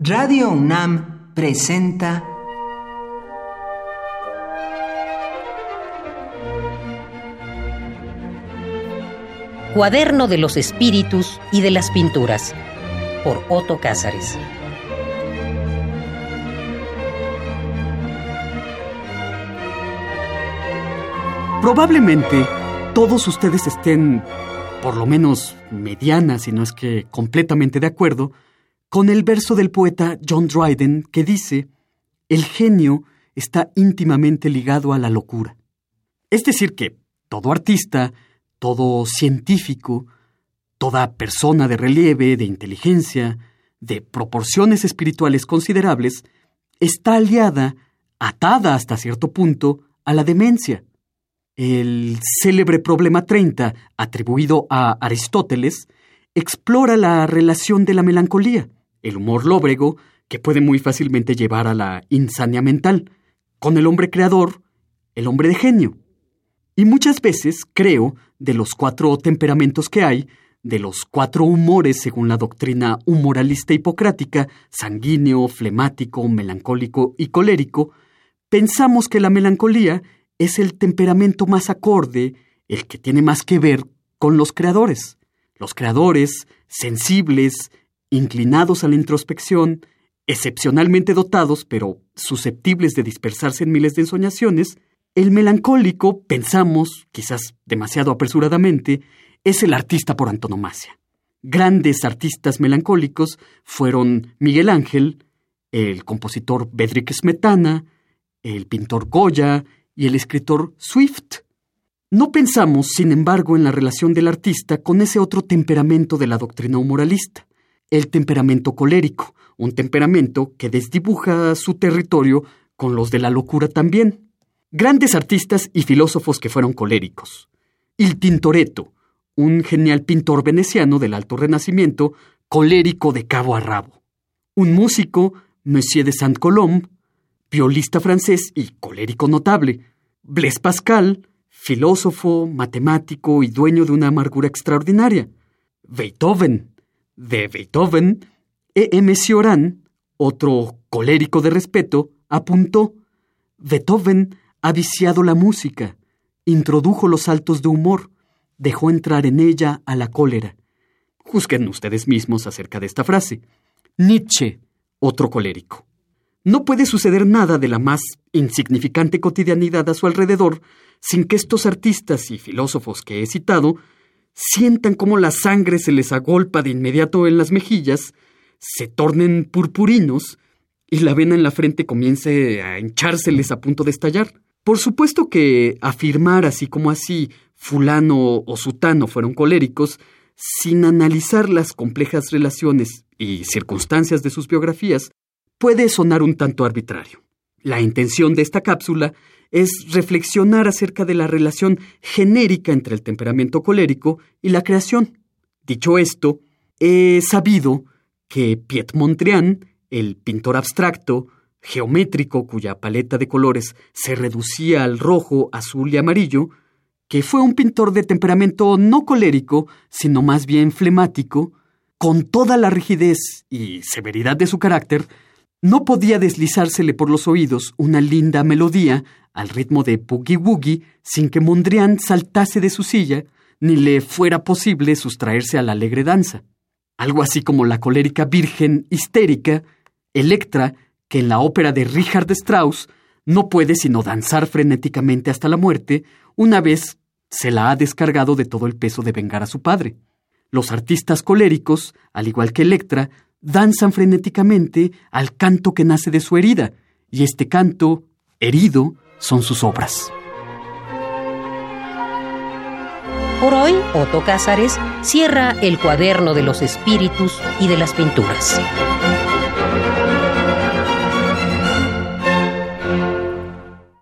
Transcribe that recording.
Radio UNAM presenta Cuaderno de los Espíritus y de las Pinturas por Otto Cázares. Probablemente todos ustedes estén, por lo menos mediana, si no es que completamente de acuerdo, con el verso del poeta John Dryden que dice, el genio está íntimamente ligado a la locura. Es decir, que todo artista, todo científico, toda persona de relieve, de inteligencia, de proporciones espirituales considerables, está aliada, atada hasta cierto punto, a la demencia. El célebre problema 30, atribuido a Aristóteles, explora la relación de la melancolía el humor lóbrego, que puede muy fácilmente llevar a la insania mental, con el hombre creador, el hombre de genio. Y muchas veces, creo, de los cuatro temperamentos que hay, de los cuatro humores según la doctrina humoralista hipocrática, sanguíneo, flemático, melancólico y colérico, pensamos que la melancolía es el temperamento más acorde, el que tiene más que ver con los creadores. Los creadores, sensibles, inclinados a la introspección, excepcionalmente dotados, pero susceptibles de dispersarse en miles de ensoñaciones, el melancólico, pensamos, quizás demasiado apresuradamente, es el artista por antonomasia. Grandes artistas melancólicos fueron Miguel Ángel, el compositor Bedřich Smetana, el pintor Goya y el escritor Swift. No pensamos, sin embargo, en la relación del artista con ese otro temperamento de la doctrina humoralista, el temperamento colérico, un temperamento que desdibuja su territorio con los de la locura también. Grandes artistas y filósofos que fueron coléricos. Il Tintoretto, un genial pintor veneciano del Alto Renacimiento, colérico de cabo a rabo. Un músico, Monsieur de Saint-Colombe, violista francés y colérico notable. Blaise Pascal, filósofo, matemático y dueño de una amargura extraordinaria. Beethoven, de Beethoven, E. M. Cioran, otro colérico de respeto, apuntó, Beethoven ha viciado la música, introdujo los saltos de humor, dejó entrar en ella a la cólera. Juzguen ustedes mismos acerca de esta frase. Nietzsche, otro colérico. No puede suceder nada de la más insignificante cotidianidad a su alrededor sin que estos artistas y filósofos que he citado sientan cómo la sangre se les agolpa de inmediato en las mejillas, se tornen purpurinos y la vena en la frente comience a hinchárseles a punto de estallar. Por supuesto que afirmar así como así fulano o sutano fueron coléricos, sin analizar las complejas relaciones y circunstancias de sus biografías, puede sonar un tanto arbitrario. La intención de esta cápsula es reflexionar acerca de la relación genérica entre el temperamento colérico y la creación. Dicho esto, he sabido que Piet Mondrian, el pintor abstracto, geométrico cuya paleta de colores se reducía al rojo, azul y amarillo, que fue un pintor de temperamento no colérico, sino más bien flemático, con toda la rigidez y severidad de su carácter, no podía deslizársele por los oídos una linda melodía al ritmo de Boogie Woogie sin que Mondrian saltase de su silla ni le fuera posible sustraerse a la alegre danza. Algo así como la colérica virgen histérica, Electra, que en la ópera de Richard Strauss no puede sino danzar frenéticamente hasta la muerte una vez se la ha descargado de todo el peso de vengar a su padre. Los artistas coléricos, al igual que Electra, danzan frenéticamente al canto que nace de su herida, y este canto, herido, son sus obras. Por hoy, Otto Cázares cierra el cuaderno de los espíritus y de las pinturas.